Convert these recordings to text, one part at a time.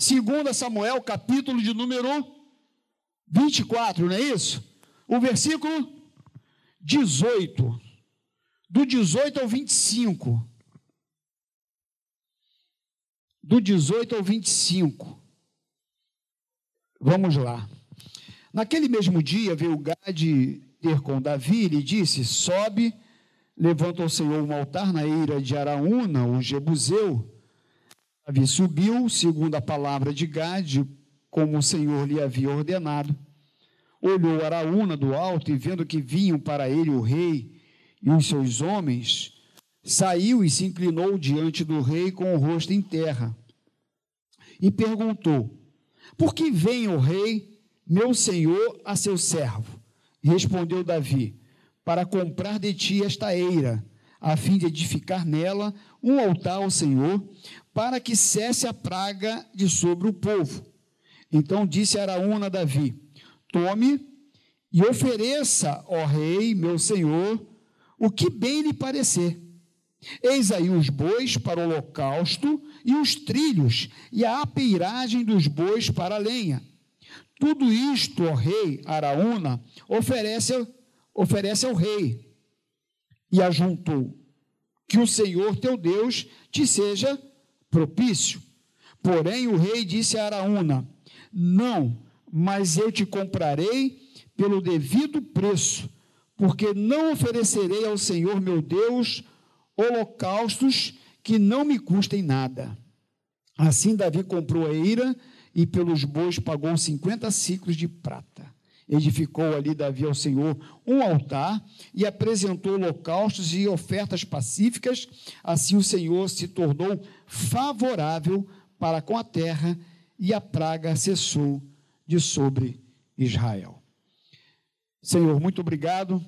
Segundo Samuel, capítulo de número 24, não é isso? O versículo 18. Do 18 ao 25. Do 18 ao 25. Vamos lá. Naquele mesmo dia veio Gade ter com Davi e disse: Sobe, levanta ao Senhor um altar na eira de Araúna, o Jebuseu. Davi subiu, segundo a palavra de Gade, como o Senhor lhe havia ordenado. Olhou Araúna do alto e, vendo que vinham para ele o rei e os seus homens, saiu e se inclinou diante do rei com o rosto em terra. E perguntou: Por que vem o rei, meu senhor, a seu servo? Respondeu Davi: Para comprar de ti esta eira, a fim de edificar nela um altar ao Senhor, para que cesse a praga de sobre o povo. Então disse Araúna a Davi: Tome e ofereça, ó rei, meu senhor, o que bem lhe parecer. Eis aí os bois para o holocausto e os trilhos e a apeiragem dos bois para a lenha. Tudo isto, ó rei Araúna, oferece, oferece ao rei. E ajuntou: Que o Senhor teu Deus te seja propício. Porém, o rei disse a Araúna: Não, mas eu te comprarei pelo devido preço, porque não oferecerei ao Senhor meu Deus holocaustos que não me custem nada. Assim Davi comprou a eira e pelos bois pagou 50 ciclos de prata. Edificou ali Davi ao Senhor um altar e apresentou holocaustos e ofertas pacíficas. Assim o Senhor se tornou favorável para com a terra e a praga cessou de sobre Israel. Senhor, muito obrigado.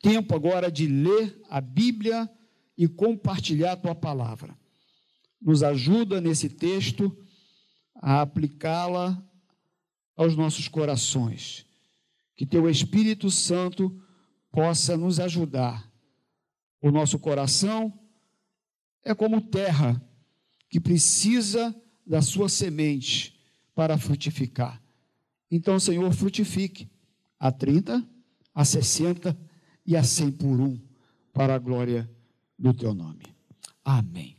Tempo agora de ler a Bíblia e compartilhar a tua palavra. Nos ajuda nesse texto a aplicá-la aos nossos corações. Que teu Espírito Santo possa nos ajudar. O nosso coração é como terra que precisa da sua semente para frutificar. Então, Senhor, frutifique a 30, a 60 e a 100 por um, para a glória do teu nome. Amém.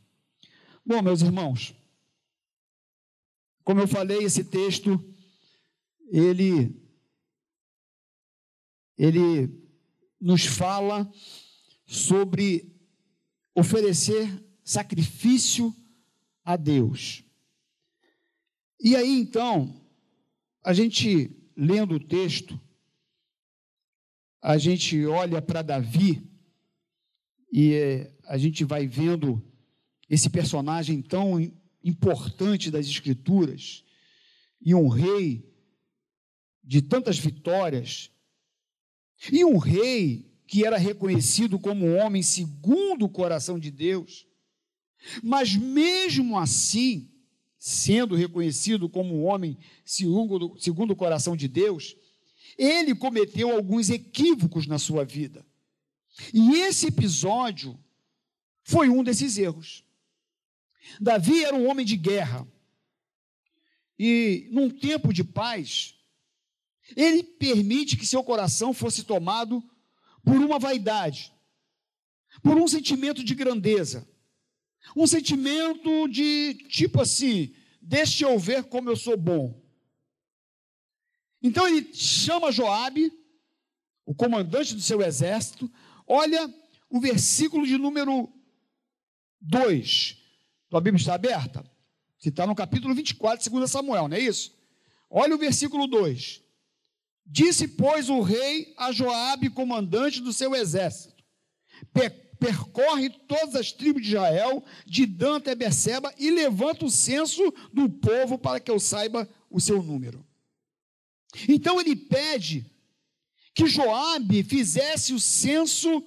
Bom, meus irmãos, como eu falei, esse texto, ele, ele nos fala sobre oferecer sacrifício a Deus. E aí então, a gente lendo o texto, a gente olha para Davi e é, a gente vai vendo esse personagem tão importante das Escrituras e um rei de tantas vitórias, e um rei que era reconhecido como um homem segundo o coração de Deus, mas mesmo assim, sendo reconhecido como um homem segundo, segundo o coração de Deus, ele cometeu alguns equívocos na sua vida. E esse episódio foi um desses erros. Davi era um homem de guerra. E num tempo de paz, ele permite que seu coração fosse tomado por uma vaidade, por um sentimento de grandeza, um sentimento de tipo assim, deixe eu ver como eu sou bom. Então ele chama Joabe, o comandante do seu exército, olha o versículo de número 2. Tua Bíblia está aberta? Que está no capítulo 24 de 2 Samuel, não é isso? Olha o versículo 2. Disse, pois, o rei a Joabe, comandante do seu exército: percorre todas as tribos de Israel, de Dan até Beceba, e levanta o censo do povo para que eu saiba o seu número. Então ele pede que Joabe fizesse o censo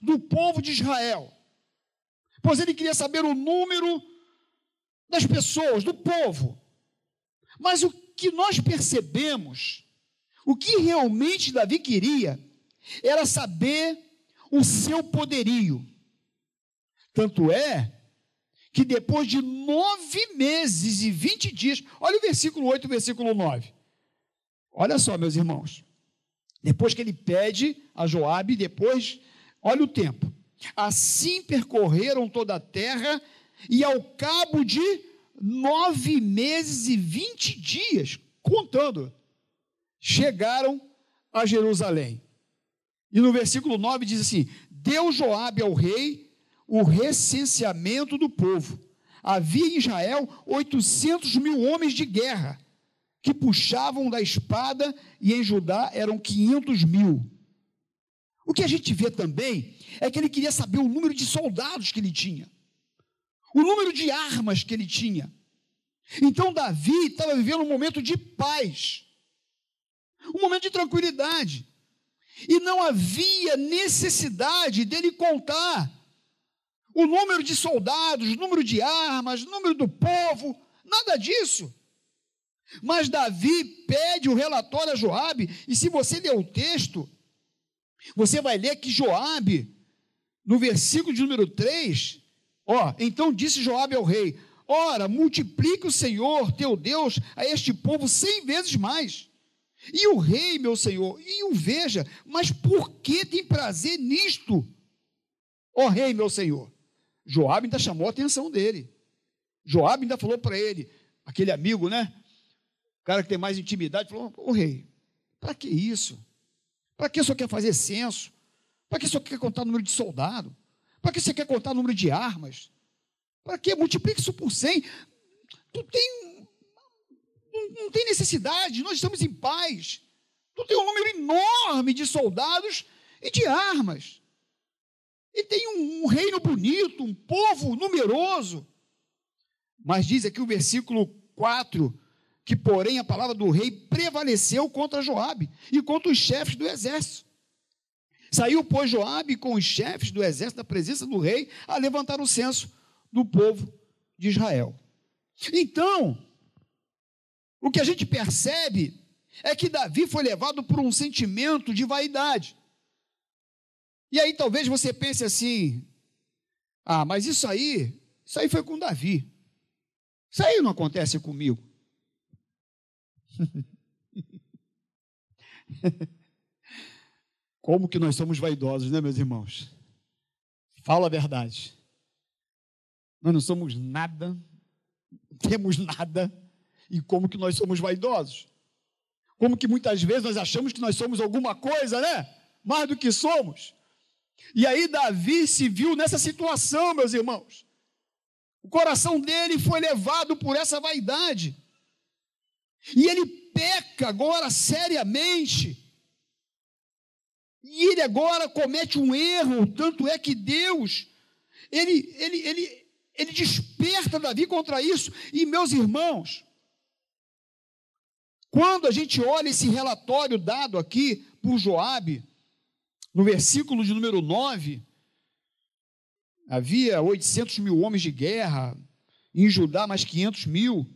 do povo de Israel, pois ele queria saber o número das pessoas, do povo. Mas o que nós percebemos, o que realmente Davi queria, era saber o seu poderio. Tanto é que depois de nove meses e vinte dias, olha o versículo 8 e o versículo 9. Olha só, meus irmãos. Depois que ele pede a Joabe, depois, olha o tempo. Assim percorreram toda a terra, e ao cabo de nove meses e vinte dias, contando, chegaram a Jerusalém. E no versículo 9 diz assim: Deu Joabe ao rei o recenseamento do povo. Havia em Israel 800 mil homens de guerra que puxavam da espada, e em Judá eram 500 mil. O que a gente vê também é que ele queria saber o número de soldados que ele tinha, o número de armas que ele tinha. Então, Davi estava vivendo um momento de paz, um momento de tranquilidade, e não havia necessidade dele contar o número de soldados, o número de armas, o número do povo, nada disso. Mas Davi pede o relatório a Joabe, e se você ler o texto, você vai ler que Joabe, no versículo de número 3, ó, então disse Joabe ao rei: Ora, multiplique o Senhor, teu Deus, a este povo cem vezes mais. E o rei, meu senhor, e o veja, mas por que tem prazer nisto? Ó rei, meu senhor. Joabe ainda chamou a atenção dele. Joabe ainda falou para ele, aquele amigo, né? O cara que tem mais intimidade, falou: Ô rei, para que isso? Para que senhor quer fazer censo? Para que senhor quer contar o número de soldado? Para que você quer contar o número de armas? Para que? Multiplique isso por 100. Tu tem, não, tem necessidade, nós estamos em paz. Tu tem um número enorme de soldados e de armas. E tem um, um reino bonito, um povo numeroso. Mas diz aqui o versículo 4 que, porém, a palavra do rei prevaleceu contra Joabe e contra os chefes do exército. Saiu, pois, Joabe com os chefes do exército da presença do rei a levantar o censo do povo de Israel. Então, o que a gente percebe é que Davi foi levado por um sentimento de vaidade. E aí talvez você pense assim: ah, mas isso aí, isso aí foi com Davi. Isso aí não acontece comigo. Como que nós somos vaidosos, né, meus irmãos? Fala a verdade. Nós não somos nada, temos nada, e como que nós somos vaidosos? Como que muitas vezes nós achamos que nós somos alguma coisa, né? Mais do que somos. E aí Davi se viu nessa situação, meus irmãos. O coração dele foi levado por essa vaidade. E ele peca agora seriamente. E ele agora comete um erro, tanto é que Deus, ele, ele, ele, ele desperta Davi contra isso. E meus irmãos, quando a gente olha esse relatório dado aqui por Joabe, no versículo de número 9, havia 800 mil homens de guerra, em Judá mais 500 mil.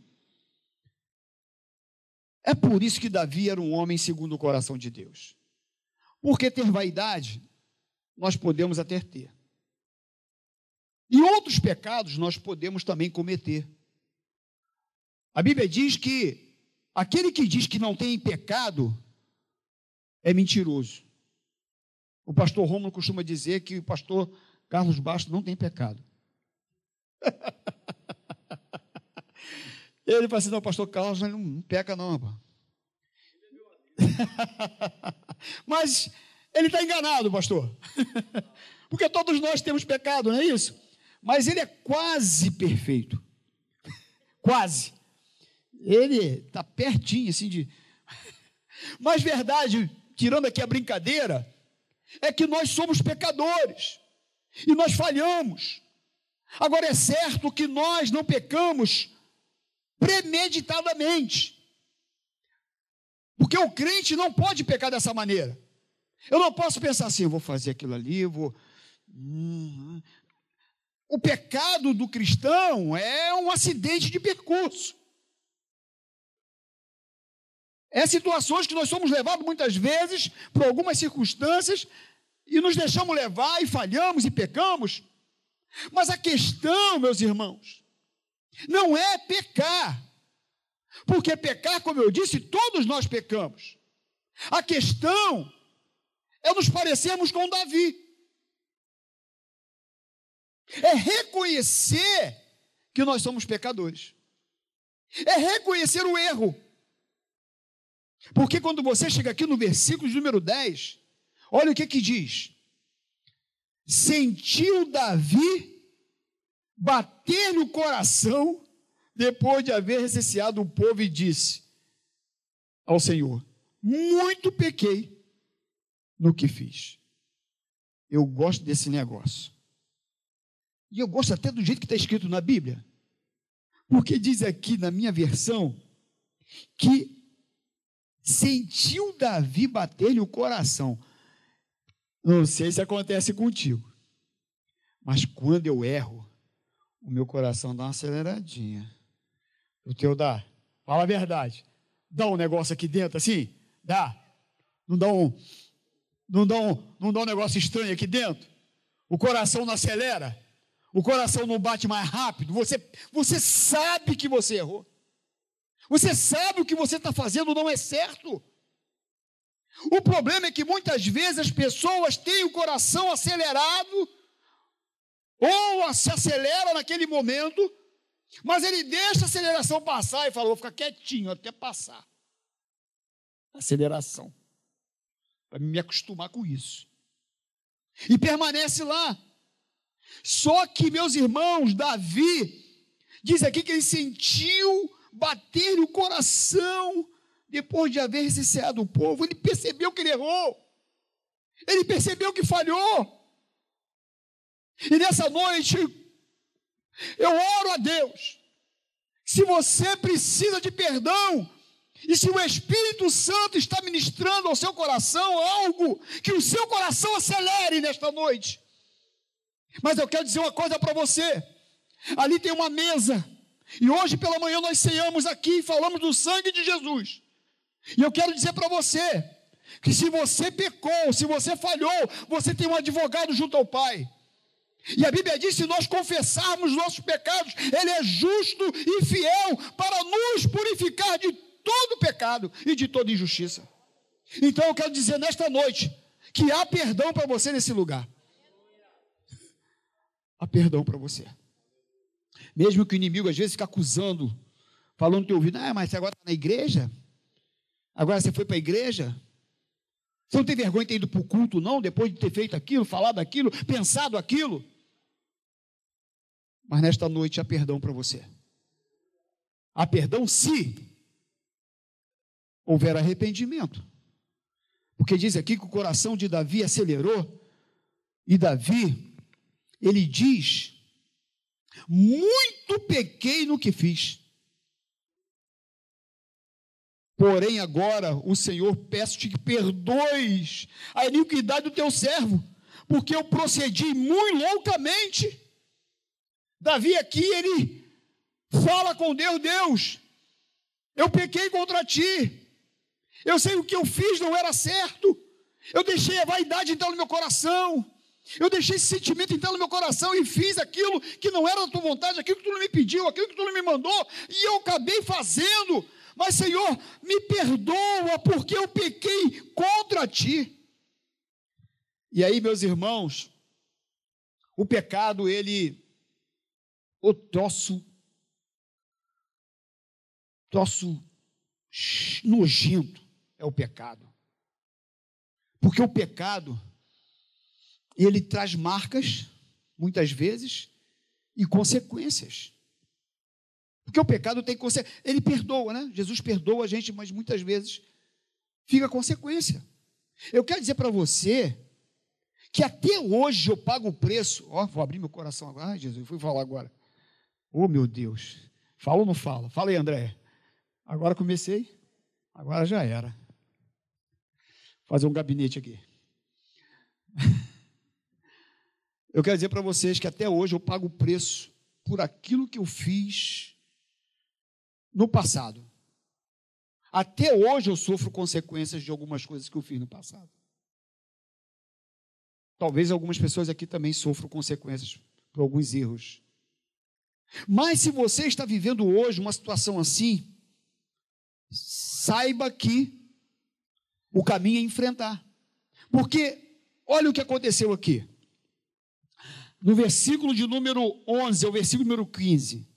É por isso que Davi era um homem segundo o coração de Deus. Porque ter vaidade, nós podemos até ter. E outros pecados nós podemos também cometer. A Bíblia diz que aquele que diz que não tem pecado é mentiroso. O pastor Romulo costuma dizer que o pastor Carlos Bastos não tem pecado. Ele fala assim: não, pastor Carlos não, não peca, não. Mas ele está enganado, pastor. Porque todos nós temos pecado, não é isso? Mas ele é quase perfeito. Quase. Ele está pertinho, assim, de. Mas verdade, tirando aqui a brincadeira, é que nós somos pecadores e nós falhamos. Agora é certo que nós não pecamos premeditadamente. Porque o crente não pode pecar dessa maneira. Eu não posso pensar assim, eu vou fazer aquilo ali, vou. Hum, hum. O pecado do cristão é um acidente de percurso. É situações que nós somos levados muitas vezes por algumas circunstâncias e nos deixamos levar e falhamos e pecamos. Mas a questão, meus irmãos, não é pecar. Porque pecar, como eu disse, todos nós pecamos. A questão é nos parecermos com Davi. É reconhecer que nós somos pecadores. É reconhecer o erro. Porque quando você chega aqui no versículo número 10, olha o que que diz: Sentiu Davi bater no coração depois de haver recenseado o povo e disse ao Senhor: Muito pequei no que fiz. Eu gosto desse negócio. E eu gosto até do jeito que está escrito na Bíblia. Porque diz aqui na minha versão que sentiu Davi bater-lhe o coração. Não sei se acontece contigo, mas quando eu erro, o meu coração dá uma aceleradinha. O teu dá? Fala a verdade. Dá um negócio aqui dentro assim? Dá. Não dá um, não dá um, não dá um negócio estranho aqui dentro? O coração não acelera? O coração não bate mais rápido? Você, você sabe que você errou. Você sabe o que você está fazendo não é certo. O problema é que muitas vezes as pessoas têm o coração acelerado, ou se acelera naquele momento, mas ele deixa a aceleração passar e fala: vou ficar quietinho até passar. Aceleração. Para me acostumar com isso. E permanece lá. Só que, meus irmãos, Davi, diz aqui que ele sentiu bater no coração depois de haver recenseado o povo. Ele percebeu que ele errou. Ele percebeu que falhou. E nessa noite, eu oro a Deus. Se você precisa de perdão, e se o Espírito Santo está ministrando ao seu coração algo que o seu coração acelere nesta noite. Mas eu quero dizer uma coisa para você: ali tem uma mesa e hoje pela manhã nós ceiamos aqui e falamos do sangue de Jesus. E eu quero dizer para você que se você pecou, se você falhou, você tem um advogado junto ao Pai. E a Bíblia diz: se nós confessarmos nossos pecados, Ele é justo e fiel para nos purificar de todo pecado e de toda injustiça. Então eu quero dizer nesta noite que há perdão para você nesse lugar. Há perdão para você. Mesmo que o inimigo às vezes fique acusando, falando no teu ouvido, ah, mas você agora está na igreja? Agora você foi para a igreja? Você não tem vergonha de ter ido para o culto, não, depois de ter feito aquilo, falado aquilo, pensado aquilo? Mas nesta noite há perdão para você. Há perdão se houver arrependimento. Porque diz aqui que o coração de Davi acelerou, e Davi, ele diz muito pequei no que fiz. Porém, agora, o Senhor, peço-te que perdoes a iniquidade do teu servo, porque eu procedi muito loucamente. Davi aqui, ele fala com Deus: Deus, eu pequei contra ti. Eu sei o que eu fiz não era certo. Eu deixei a vaidade entrar no meu coração. Eu deixei esse sentimento entrar no meu coração e fiz aquilo que não era da tua vontade, aquilo que tu não me pediu, aquilo que tu não me mandou, e eu acabei fazendo. Mas, Senhor, me perdoa porque eu pequei contra ti. E aí, meus irmãos, o pecado, ele, o troço, troço nojento é o pecado. Porque o pecado, ele traz marcas, muitas vezes, e consequências. Porque o pecado tem consequência. Ele perdoa, né? Jesus perdoa a gente, mas muitas vezes fica consequência. Eu quero dizer para você que até hoje eu pago o preço. Ó, vou abrir meu coração agora. Ai, Jesus, fui falar agora. Oh, meu Deus. Fala ou não fala? Fala aí, André. Agora comecei. Agora já era. Vou fazer um gabinete aqui. Eu quero dizer para vocês que até hoje eu pago o preço por aquilo que eu fiz no passado. Até hoje eu sofro consequências de algumas coisas que eu fiz no passado. Talvez algumas pessoas aqui também sofram consequências por alguns erros. Mas se você está vivendo hoje uma situação assim, saiba que o caminho é enfrentar. Porque olha o que aconteceu aqui. No versículo de número 11 ao versículo número 15.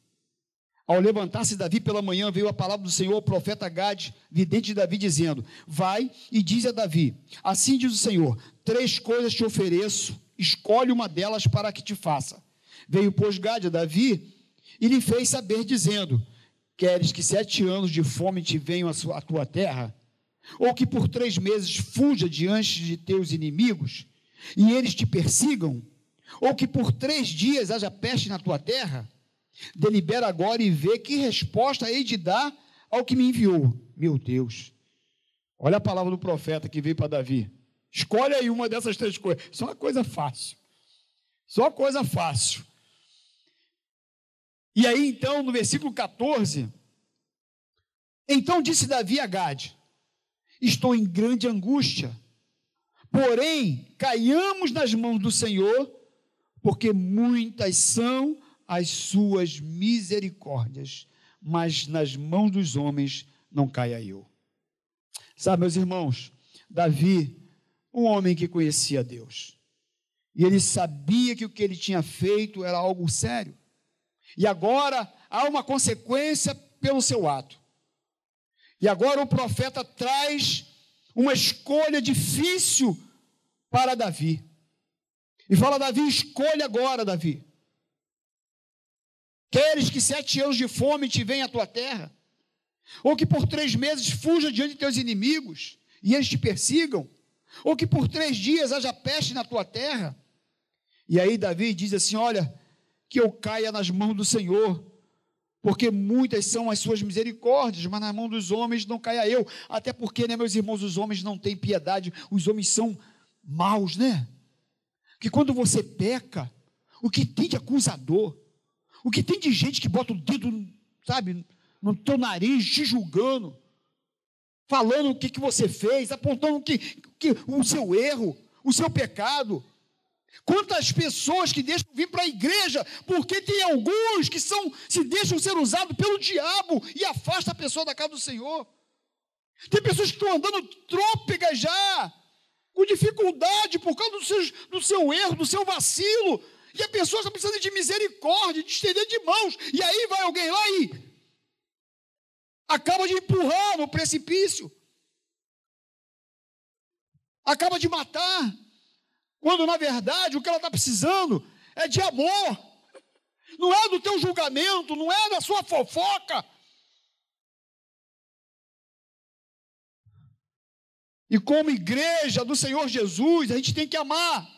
Ao levantar-se Davi pela manhã, veio a palavra do Senhor ao profeta Gade, vidente de Davi, dizendo: Vai e diz a Davi: Assim diz o Senhor: Três coisas te ofereço, escolhe uma delas para que te faça. Veio, pois, Gade a Davi e lhe fez saber, dizendo: Queres que sete anos de fome te venham à tua terra? Ou que por três meses fuja diante de teus inimigos e eles te persigam? Ou que por três dias haja peste na tua terra? Delibera agora e vê que resposta hei de dar ao que me enviou. Meu Deus. Olha a palavra do profeta que veio para Davi. Escolhe aí uma dessas três coisas. Só uma coisa fácil. Só coisa fácil. E aí, então, no versículo 14, então disse Davi a Gade: Estou em grande angústia, porém, caiamos nas mãos do Senhor, porque muitas são as suas misericórdias, mas nas mãos dos homens não caia eu. Sabe, meus irmãos, Davi, um homem que conhecia Deus, e ele sabia que o que ele tinha feito era algo sério, e agora há uma consequência pelo seu ato. E agora o profeta traz uma escolha difícil para Davi. E fala: Davi, escolha agora, Davi. Queres que sete anos de fome te venha à tua terra? Ou que por três meses fuja diante de teus inimigos e eles te persigam? Ou que por três dias haja peste na tua terra? E aí Davi diz assim: Olha, que eu caia nas mãos do Senhor, porque muitas são as suas misericórdias, mas na mão dos homens não caia eu. Até porque, né, meus irmãos, os homens não têm piedade, os homens são maus, né? Que quando você peca, o que tem de acusador, o que tem de gente que bota o dedo, sabe, no teu nariz, te julgando, falando o que, que você fez, apontando que, que, o seu erro, o seu pecado. Quantas pessoas que deixam vir para a igreja, porque tem alguns que são, se deixam ser usados pelo diabo e afasta a pessoa da casa do Senhor. Tem pessoas que estão andando trôpegas já, com dificuldade por causa do seu, do seu erro, do seu vacilo, e a pessoa está precisando de misericórdia, de estender de mãos. E aí vai alguém lá e acaba de empurrar no precipício. Acaba de matar. Quando na verdade o que ela está precisando é de amor. Não é do teu julgamento, não é da sua fofoca. E como igreja do Senhor Jesus, a gente tem que amar.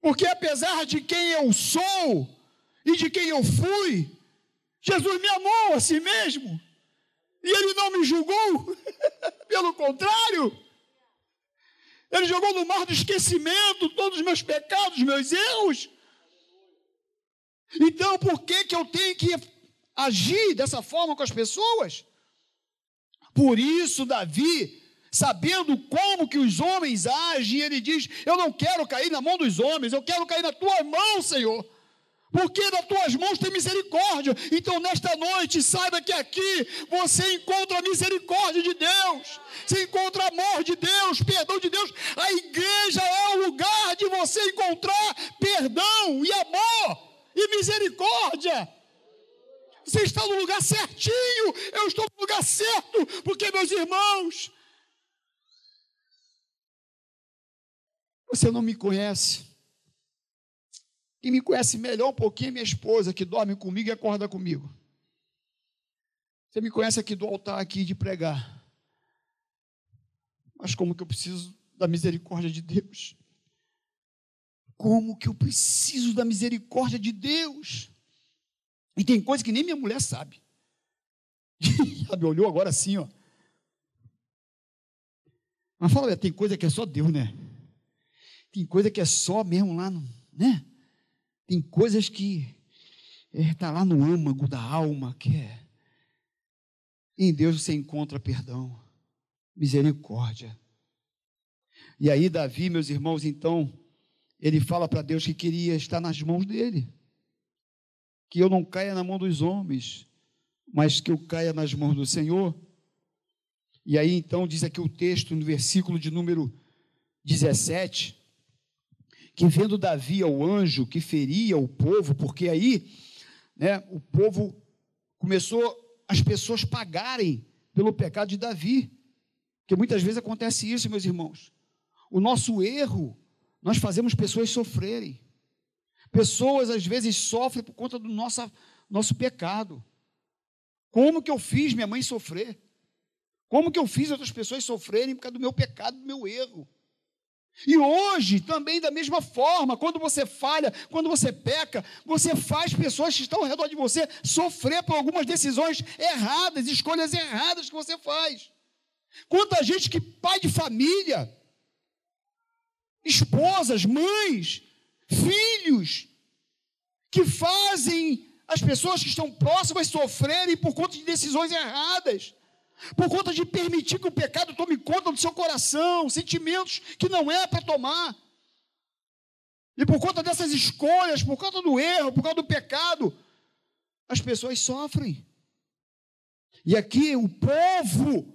Porque apesar de quem eu sou e de quem eu fui, Jesus me amou a si mesmo. E ele não me julgou. Pelo contrário, ele jogou no mar do esquecimento todos os meus pecados, meus erros. Então, por que, que eu tenho que agir dessa forma com as pessoas? Por isso, Davi sabendo como que os homens agem, ele diz: Eu não quero cair na mão dos homens, eu quero cair na tua mão, Senhor. Porque nas tuas mãos tem misericórdia. Então, nesta noite, saiba que aqui você encontra a misericórdia de Deus, você encontra amor de Deus, perdão de Deus. A igreja é o lugar de você encontrar perdão e amor e misericórdia. Você está no lugar certinho, eu estou no lugar certo, porque, meus irmãos, Você não me conhece. Quem me conhece melhor um pouquinho é minha esposa, que dorme comigo e acorda comigo. Você me conhece aqui do altar aqui de pregar. Mas como que eu preciso da misericórdia de Deus? Como que eu preciso da misericórdia de Deus? E tem coisa que nem minha mulher sabe. Ela me olhou agora assim, ó. Mas fala, tem coisa que é só Deus, né? Tem coisa que é só mesmo lá, no, né? Tem coisas que está é, lá no âmago da alma, que é. Em Deus você encontra perdão, misericórdia. E aí, Davi, meus irmãos, então, ele fala para Deus que queria estar nas mãos dele. Que eu não caia na mão dos homens, mas que eu caia nas mãos do Senhor. E aí então diz aqui o texto no versículo de número 17, que vendo Davi ao anjo que feria o povo, porque aí, né, o povo começou as pessoas pagarem pelo pecado de Davi. Porque muitas vezes acontece isso, meus irmãos. O nosso erro, nós fazemos pessoas sofrerem. Pessoas às vezes sofrem por conta do nosso, nosso pecado. Como que eu fiz minha mãe sofrer? Como que eu fiz outras pessoas sofrerem por causa do meu pecado, do meu erro? E hoje, também da mesma forma, quando você falha, quando você peca, você faz pessoas que estão ao redor de você sofrer por algumas decisões erradas, escolhas erradas que você faz. Quanta gente que pai de família, esposas, mães, filhos, que fazem as pessoas que estão próximas sofrerem por conta de decisões erradas por conta de permitir que o pecado tome conta do seu coração, sentimentos que não é para tomar. E por conta dessas escolhas, por conta do erro, por causa do pecado, as pessoas sofrem. E aqui o povo,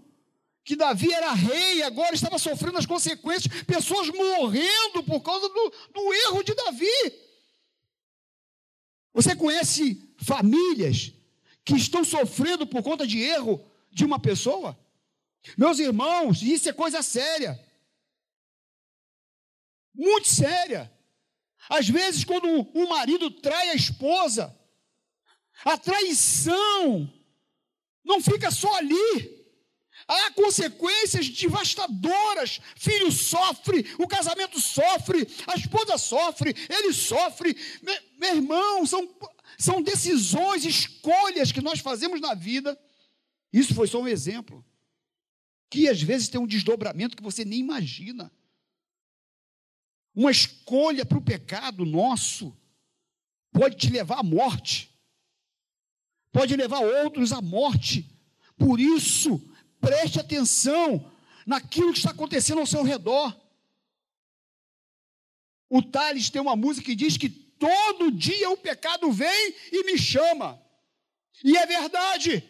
que Davi era rei, agora estava sofrendo as consequências, pessoas morrendo por causa do, do erro de Davi. Você conhece famílias que estão sofrendo por conta de erro de uma pessoa? Meus irmãos, isso é coisa séria. Muito séria. Às vezes, quando o marido trai a esposa, a traição não fica só ali. Há consequências devastadoras. Filho sofre, o casamento sofre, a esposa sofre, ele sofre. Meu, meu irmão, são, são decisões, escolhas que nós fazemos na vida isso foi só um exemplo. Que às vezes tem um desdobramento que você nem imagina. Uma escolha para o pecado nosso pode te levar à morte, pode levar outros à morte. Por isso, preste atenção naquilo que está acontecendo ao seu redor. O Tales tem uma música que diz que todo dia o pecado vem e me chama. E é verdade.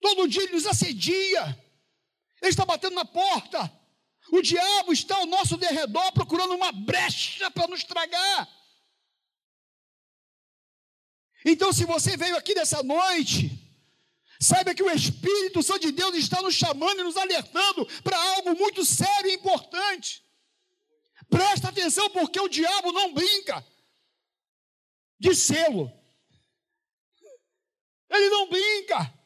Todo dia ele nos assedia. Ele está batendo na porta. O diabo está ao nosso derredor procurando uma brecha para nos tragar. Então, se você veio aqui nessa noite, saiba que o Espírito Santo de Deus está nos chamando e nos alertando para algo muito sério e importante. Presta atenção, porque o diabo não brinca de selo. Ele não brinca.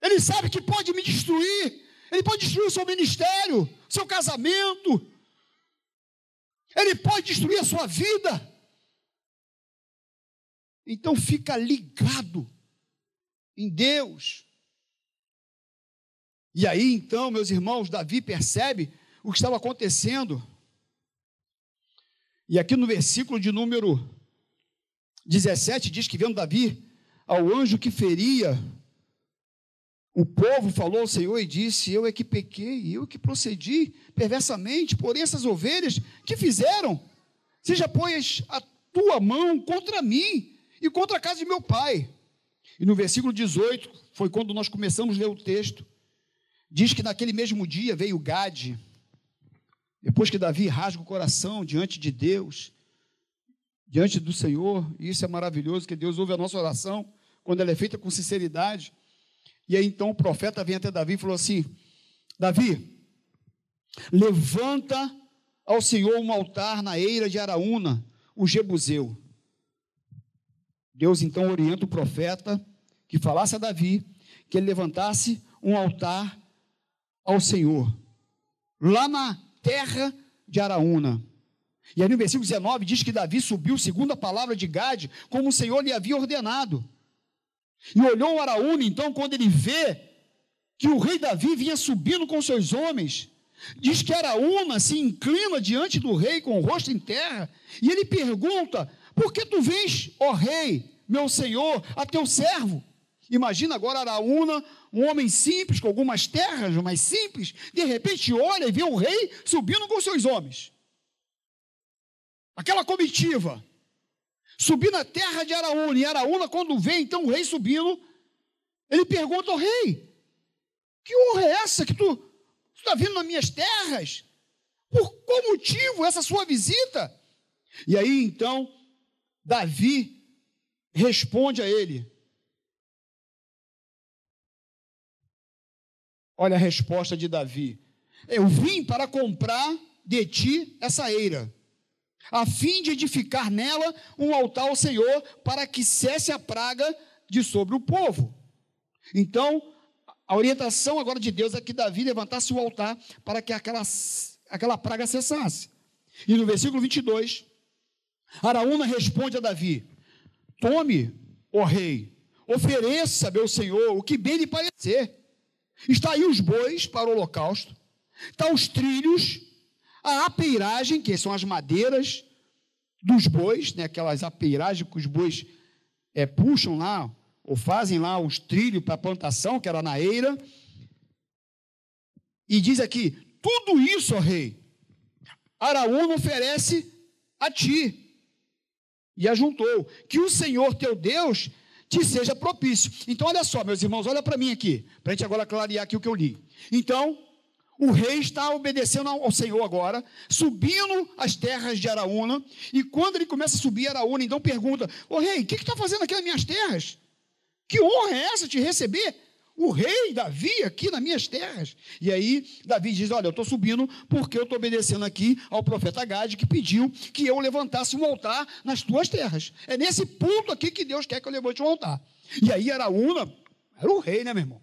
Ele sabe que pode me destruir. Ele pode destruir o seu ministério, seu casamento. Ele pode destruir a sua vida. Então fica ligado em Deus. E aí então, meus irmãos, Davi percebe o que estava acontecendo. E aqui no versículo de número 17 diz que vendo Davi ao anjo que feria o povo falou ao Senhor e disse: Eu é que pequei, eu que procedi perversamente, porém essas ovelhas que fizeram, seja pois a tua mão contra mim e contra a casa de meu pai. E no versículo 18, foi quando nós começamos a ler o texto, diz que naquele mesmo dia veio Gade, depois que Davi rasga o coração diante de Deus, diante do Senhor, e isso é maravilhoso, que Deus ouve a nossa oração quando ela é feita com sinceridade. E aí então o profeta vem até Davi e falou assim: Davi, levanta ao Senhor um altar na eira de Araúna, o Jebuseu. Deus então orienta o profeta que falasse a Davi que ele levantasse um altar ao Senhor, lá na terra de Araúna. E aí no versículo 19 diz que Davi subiu segundo a palavra de Gade, como o Senhor lhe havia ordenado. E olhou Araúna, então, quando ele vê que o rei Davi vinha subindo com seus homens, diz que Araúna se inclina diante do rei com o rosto em terra, e ele pergunta: Por que tu vens, ó rei, meu senhor, a teu servo? Imagina agora Araúna, um homem simples, com algumas terras mais simples, de repente olha e vê o rei subindo com seus homens. aquela comitiva, subir na terra de Araúna, e Araúna, quando vê então o rei subindo, ele pergunta ao rei: Que honra é essa que tu está vindo nas minhas terras? Por qual motivo essa sua visita? E aí então, Davi responde a ele: Olha a resposta de Davi: Eu vim para comprar de ti essa eira, a fim de edificar nela um altar ao Senhor, para que cesse a praga de sobre o povo. Então, a orientação agora de Deus é que Davi levantasse o altar para que aquela, aquela praga cessasse. E no versículo 22, Araúna responde a Davi: Tome, ó rei, ofereça, meu senhor, o que bem lhe parecer. Está aí os bois para o holocausto, está os trilhos, a apeiragem, que são as madeiras dos bois, né, aquelas apeiragens que os bois é, puxam lá, ou fazem lá os trilhos para a plantação, que era na eira. E diz aqui: tudo isso, ó rei, Araúna oferece a ti. E ajuntou: que o Senhor teu Deus te seja propício. Então, olha só, meus irmãos, olha para mim aqui, para a gente agora clarear aqui o que eu li. Então, o rei está obedecendo ao Senhor agora, subindo as terras de Araúna, e quando ele começa a subir Araúna, então pergunta: Ô rei, o que está fazendo aqui nas minhas terras? Que honra é essa de receber o rei Davi aqui nas minhas terras? E aí Davi diz: Olha, eu estou subindo porque eu estou obedecendo aqui ao profeta Gade que pediu que eu levantasse um altar nas tuas terras. É nesse ponto aqui que Deus quer que eu levante um altar. E aí Araúna, era o rei, né, meu irmão?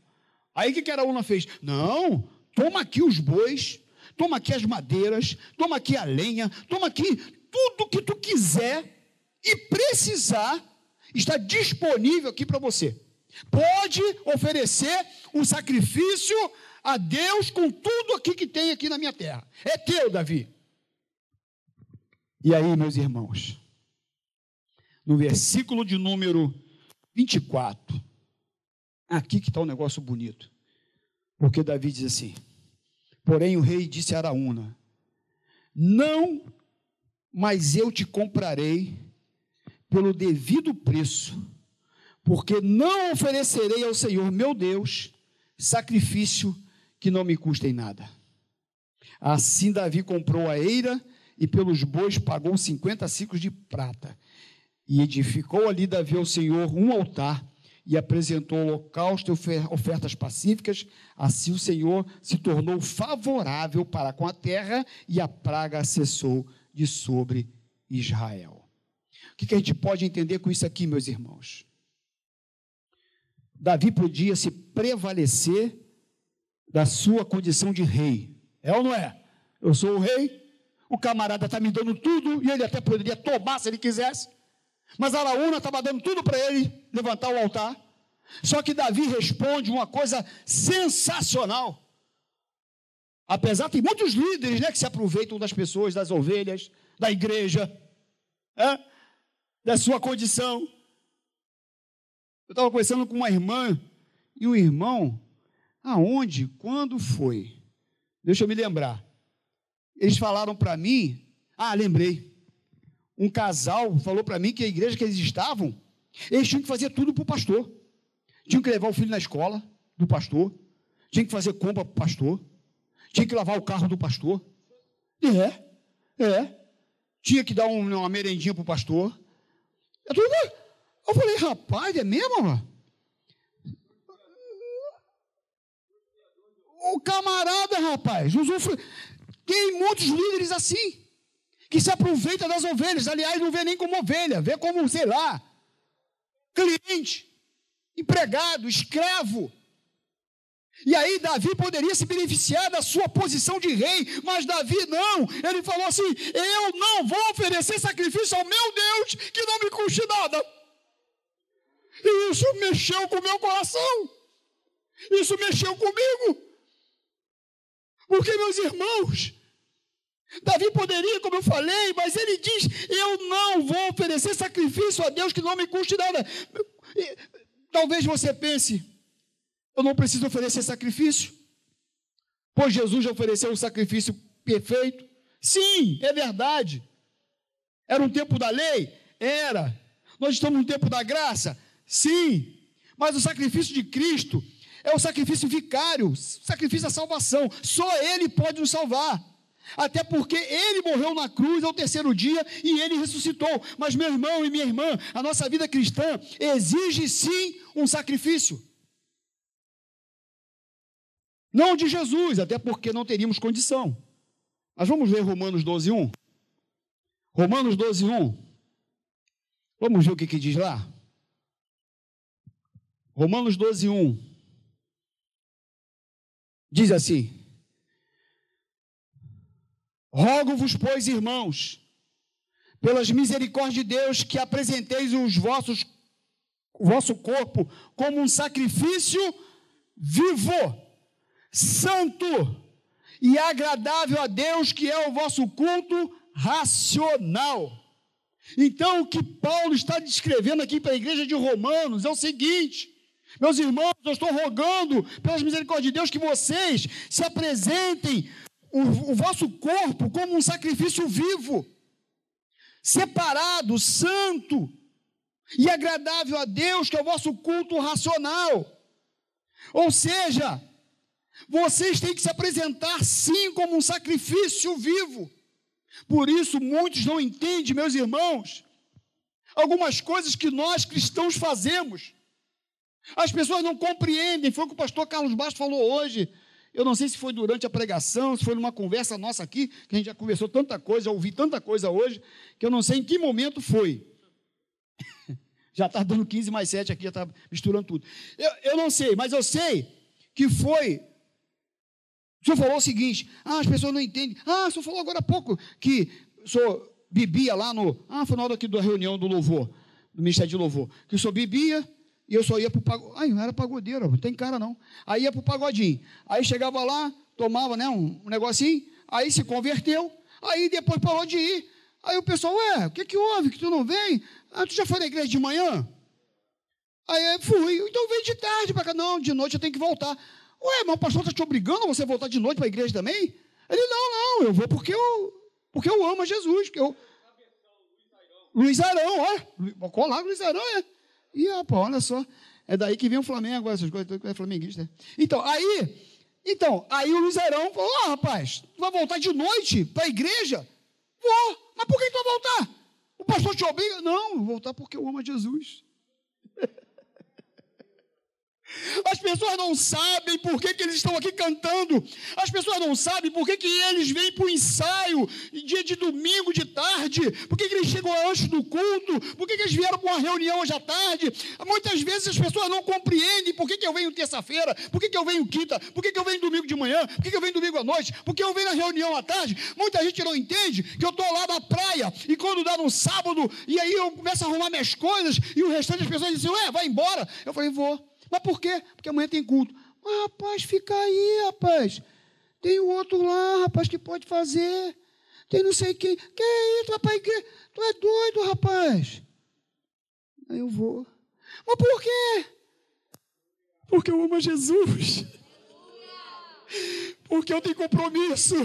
Aí o que, que Araúna fez? Não, Toma aqui os bois, toma aqui as madeiras, toma aqui a lenha, toma aqui tudo que tu quiser e precisar está disponível aqui para você. Pode oferecer um sacrifício a Deus com tudo aqui que tem aqui na minha terra. É teu, Davi. E aí, meus irmãos, no versículo de número 24, aqui que está um negócio bonito. Porque Davi diz assim: Porém o rei disse a Araúna: Não, mas eu te comprarei pelo devido preço, porque não oferecerei ao Senhor meu Deus sacrifício que não me custe em nada. Assim Davi comprou a eira e pelos bois pagou 50 ciclos de prata. E edificou ali Davi ao Senhor um altar e apresentou holocausto e ofertas pacíficas. Assim o Senhor se tornou favorável para com a terra e a praga cessou de sobre Israel. O que a gente pode entender com isso aqui, meus irmãos? Davi podia se prevalecer da sua condição de rei. É ou não é? Eu sou o rei, o camarada está me dando tudo e ele até poderia tomar se ele quisesse. Mas Araúna estava dando tudo para ele levantar o altar. Só que Davi responde uma coisa sensacional. Apesar de muitos líderes né, que se aproveitam das pessoas, das ovelhas, da igreja, é, da sua condição. Eu estava conversando com uma irmã e o irmão, aonde, quando foi? Deixa eu me lembrar. Eles falaram para mim, ah, lembrei um casal falou para mim que a igreja que eles estavam, eles tinham que fazer tudo para o pastor. Tinham que levar o filho na escola do pastor, tinham que fazer compra para o pastor, tinha que lavar o carro do pastor. É, é. Tinha que dar um, uma merendinha para o pastor. É. Eu falei, rapaz, é mesmo? O camarada, rapaz, usufrui. Tem muitos líderes assim que se aproveita das ovelhas. Aliás, não vê nem como ovelha, vê como, sei lá, cliente, empregado, escravo. E aí Davi poderia se beneficiar da sua posição de rei, mas Davi não. Ele falou assim: Eu não vou oferecer sacrifício ao meu Deus que não me custe nada. E isso mexeu com o meu coração. Isso mexeu comigo. Porque, meus irmãos, Davi poderia, como eu falei, mas ele diz: Eu não vou oferecer sacrifício a Deus que não me custe nada. Talvez você pense: Eu não preciso oferecer sacrifício, pois Jesus já ofereceu um sacrifício perfeito. Sim, é verdade. Era um tempo da lei? Era. Nós estamos no tempo da graça? Sim. Mas o sacrifício de Cristo é o sacrifício vicário, sacrifício da salvação. Só Ele pode nos salvar. Até porque Ele morreu na cruz ao terceiro dia e Ele ressuscitou. Mas, meu irmão e minha irmã, a nossa vida cristã exige sim um sacrifício. Não de Jesus, até porque não teríamos condição. Mas vamos ver Romanos 12, 1. Romanos 12, 1. Vamos ver o que, que diz lá? Romanos 12, 1. Diz assim: Rogo-vos, pois, irmãos, pelas misericórdias de Deus, que apresenteis os vossos, o vosso corpo como um sacrifício vivo, santo e agradável a Deus, que é o vosso culto racional. Então, o que Paulo está descrevendo aqui para a igreja de Romanos é o seguinte: meus irmãos, eu estou rogando, pelas misericórdias de Deus, que vocês se apresentem o, o vosso corpo como um sacrifício vivo, separado, santo e agradável a Deus, que é o vosso culto racional. Ou seja, vocês têm que se apresentar sim como um sacrifício vivo. Por isso, muitos não entendem, meus irmãos, algumas coisas que nós cristãos fazemos. As pessoas não compreendem, foi o que o pastor Carlos Bastos falou hoje. Eu não sei se foi durante a pregação, se foi numa conversa nossa aqui, que a gente já conversou tanta coisa, já ouvi tanta coisa hoje, que eu não sei em que momento foi. já está dando 15 mais 7 aqui, já está misturando tudo. Eu, eu não sei, mas eu sei que foi. O senhor falou o seguinte: ah, as pessoas não entendem. Ah, o senhor falou agora há pouco que o senhor bebia lá no. Ah, foi na hora aqui da reunião do louvor, do Ministério de Louvor, que o senhor bebia e eu só ia para o pagodinho. Ai, não era pagodeiro, não tem cara não. Aí ia para o pagodinho. Aí chegava lá, tomava né, um, um negocinho, aí se converteu, aí depois parou de ir. Aí o pessoal, ué, o que, que houve? Que tu não vem? Ah, tu já foi na igreja de manhã? Aí eu fui, então vem de tarde para cá. Não, de noite eu tenho que voltar. Ué, mas o pastor está te obrigando a você voltar de noite para a igreja também? Ele, não, não, eu vou porque eu, porque eu amo a Jesus. Que eu... Luiz Arão, ó. Colar Luiz Arão, é. E, rapaz, olha só. É daí que vem o Flamengo, essas coisas, é flamenguista. Então, aí, então, aí o Luzerão falou: Ó, rapaz, tu vai voltar de noite para a igreja? Vou, mas por que tu vai voltar? O pastor te obriga? Não, vou voltar porque eu amo a Jesus. As pessoas não sabem por que, que eles estão aqui cantando. As pessoas não sabem por que, que eles vêm para o ensaio dia de domingo de tarde. Por que, que eles chegam antes do culto. Por que, que eles vieram para uma reunião hoje à tarde. Muitas vezes as pessoas não compreendem por que, que eu venho terça-feira, por que, que eu venho quinta, por que, que eu venho domingo de manhã, por que, que eu venho domingo à noite, por que eu venho na reunião à tarde. Muita gente não entende que eu estou lá na praia e quando dá no sábado, e aí eu começo a arrumar minhas coisas e o restante das pessoas dizem, ué, vai embora. Eu falei, vou. Mas por quê? Porque amanhã tem culto. Mas, rapaz, fica aí, rapaz. Tem o outro lá, rapaz, que pode fazer. Tem não sei quem. Que é isso, rapaz? Tu é doido, rapaz. Aí eu vou. Mas por quê? Porque eu amo a Jesus. Porque eu tenho compromisso.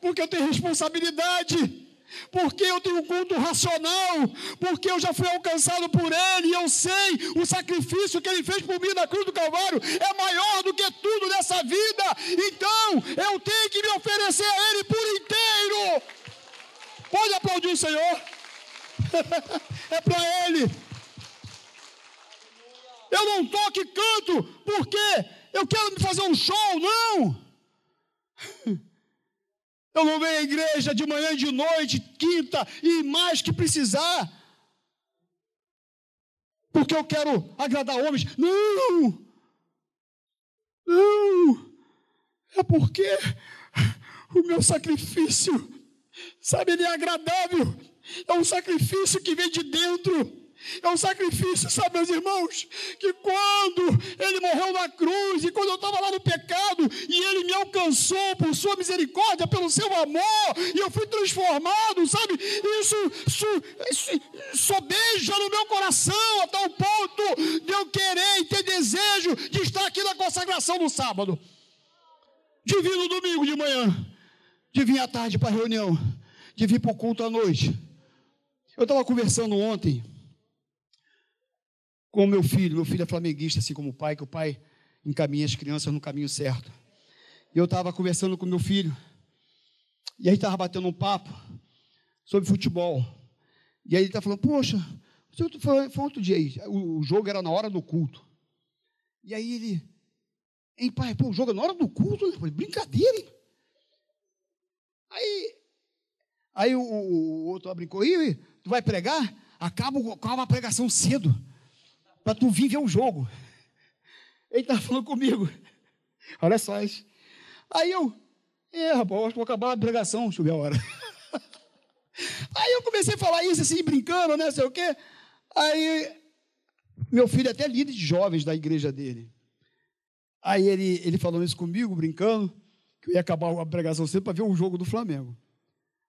Porque eu tenho responsabilidade porque eu tenho um culto racional, porque eu já fui alcançado por Ele, e eu sei o sacrifício que Ele fez por mim na cruz do Calvário é maior do que tudo nessa vida, então eu tenho que me oferecer a Ele por inteiro. Pode aplaudir o Senhor, é para Ele. Eu não toco e canto porque eu quero me fazer um show, não. Eu não venho à igreja de manhã de noite, quinta e mais que precisar. Porque eu quero agradar homens. Não! Não! É porque o meu sacrifício, sabe, ele é agradável. É um sacrifício que vem de dentro. É um sacrifício, sabe, meus irmãos? Que quando ele morreu na cruz e quando eu estava lá no pecado e ele me alcançou por sua misericórdia, pelo seu amor, e eu fui transformado, sabe? Isso, isso, isso sobeja no meu coração a tal ponto de eu querer e ter desejo de estar aqui na consagração no sábado, de vir no domingo de manhã, de vir à tarde para a reunião, de vir para o culto à noite. Eu estava conversando ontem com meu filho. Meu filho é flamenguista, assim como o pai, que o pai encaminha as crianças no caminho certo. E eu estava conversando com meu filho. E aí estava batendo um papo sobre futebol. E aí ele está falando, poxa, foi, foi outro dia aí. O, jogo era na hora do culto. E aí ele, hein, pai, pô, o jogo é na hora do culto? Falei, brincadeira, hein? Aí, aí o, o outro brincou, e tu vai pregar? Acaba, acaba a pregação cedo, para tu vir ver o jogo. Ele estava falando comigo. Olha só. Aí eu, é, rapaz, vou acabar a pregação, deixa eu ver a hora. Aí eu comecei a falar isso assim, brincando, né, sei o quê. Aí, meu filho é até líder de jovens da igreja dele. Aí ele, ele falou isso comigo, brincando, que eu ia acabar a pregação cedo para ver o jogo do Flamengo.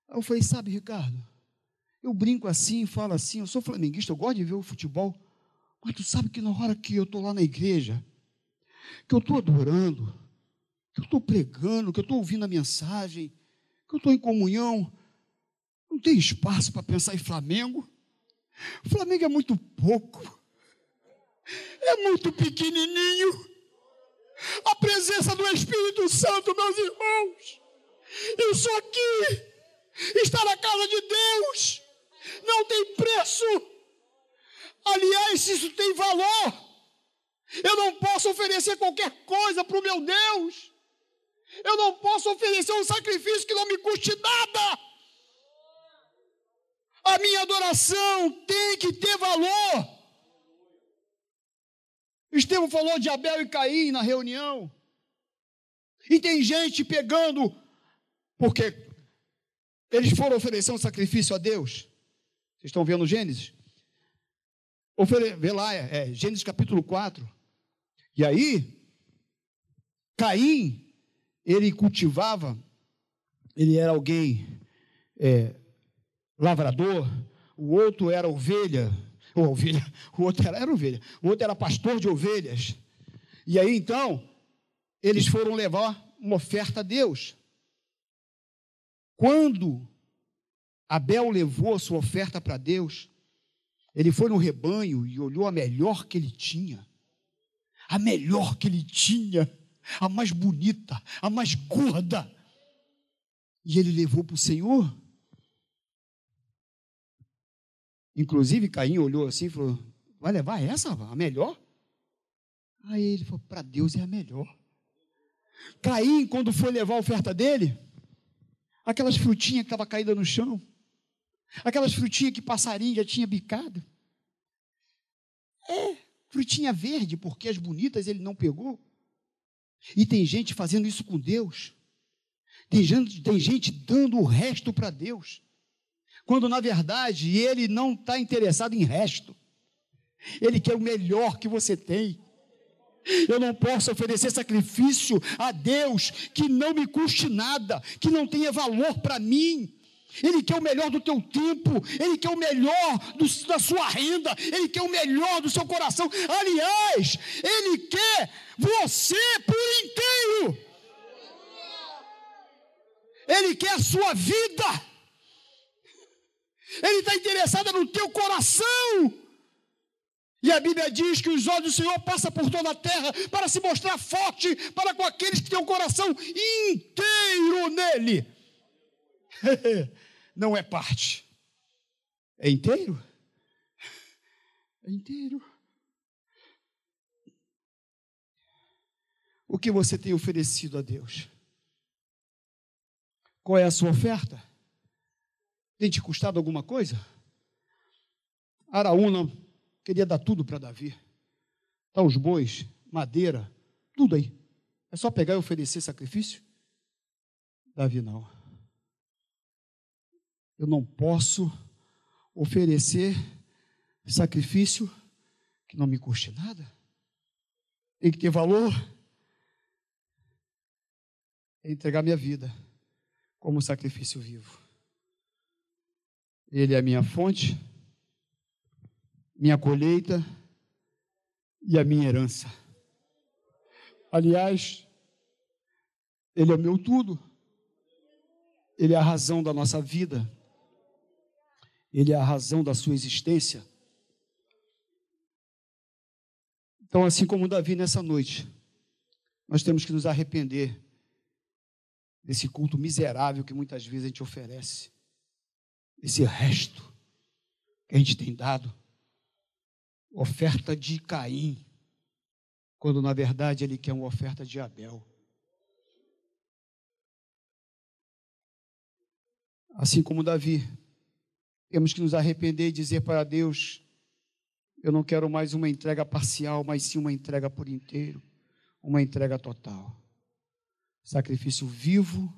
Aí eu falei, sabe, Ricardo, eu brinco assim, falo assim, eu sou flamenguista, eu gosto de ver o futebol, mas tu sabe que na hora que eu estou lá na igreja, que eu estou adorando, que eu estou pregando, que eu estou ouvindo a mensagem, que eu estou em comunhão, não tem espaço para pensar em Flamengo. Flamengo é muito pouco, é muito pequenininho. A presença do Espírito Santo, meus irmãos, isso aqui está na casa de Deus, não tem preço. Aliás, isso tem valor. Eu não posso oferecer qualquer coisa para o meu Deus. Eu não posso oferecer um sacrifício que não me custe nada. A minha adoração tem que ter valor. Estevão falou de Abel e Caim na reunião. E tem gente pegando, porque eles foram oferecer um sacrifício a Deus. Vocês estão vendo Gênesis? Vê lá, é, é, Gênesis capítulo 4. E aí, Caim, ele cultivava, ele era alguém é, lavrador, o outro era ovelha, ou ovelha, o outro era, era ovelha, o outro era pastor de ovelhas. E aí então, eles foram levar uma oferta a Deus. Quando Abel levou a sua oferta para Deus, ele foi no rebanho e olhou a melhor que ele tinha. A melhor que ele tinha, a mais bonita, a mais gorda. E ele levou para o Senhor. Inclusive, Caim olhou assim e falou: Vai levar essa, a melhor? Aí ele falou: Para Deus é a melhor. Caim, quando foi levar a oferta dele, aquelas frutinhas que estavam caídas no chão, aquelas frutinhas que passarinho já tinha bicado. É, frutinha verde, porque as bonitas ele não pegou. E tem gente fazendo isso com Deus. Tem gente, tem gente dando o resto para Deus quando na verdade ele não está interessado em resto. Ele quer o melhor que você tem. Eu não posso oferecer sacrifício a Deus que não me custe nada, que não tenha valor para mim. Ele quer o melhor do teu tempo, Ele quer o melhor do, da sua renda, Ele quer o melhor do seu coração. Aliás, Ele quer você por inteiro. Ele quer a sua vida. Ele está interessado no teu coração. E a Bíblia diz que os olhos do Senhor passam por toda a terra para se mostrar forte para com aqueles que têm o coração inteiro nele. Não é parte, é inteiro. É inteiro. O que você tem oferecido a Deus? Qual é a sua oferta? Tem te custado alguma coisa? Araúna queria dar tudo para Davi. Tá os bois, madeira, tudo aí. É só pegar e oferecer sacrifício? Davi não. Eu não posso oferecer sacrifício que não me custe nada. Tem que ter valor. É entregar minha vida como sacrifício vivo. Ele é a minha fonte, minha colheita e a minha herança. Aliás, Ele é o meu tudo. Ele é a razão da nossa vida. Ele é a razão da sua existência. Então, assim como Davi nessa noite, nós temos que nos arrepender desse culto miserável que muitas vezes a gente oferece, desse resto que a gente tem dado, oferta de Caim, quando na verdade ele quer uma oferta de Abel. Assim como Davi, temos que nos arrepender e dizer para Deus: eu não quero mais uma entrega parcial, mas sim uma entrega por inteiro, uma entrega total. Sacrifício vivo,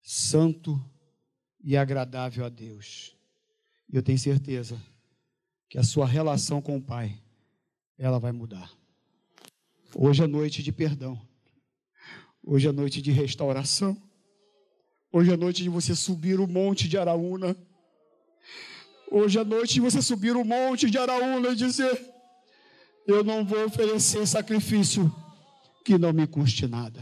santo e agradável a Deus. E eu tenho certeza que a sua relação com o Pai, ela vai mudar. Hoje é noite de perdão. Hoje é noite de restauração. Hoje é noite de você subir o monte de Araúna. Hoje é noite você subir o monte de Araúna e dizer: Eu não vou oferecer sacrifício que não me custe nada.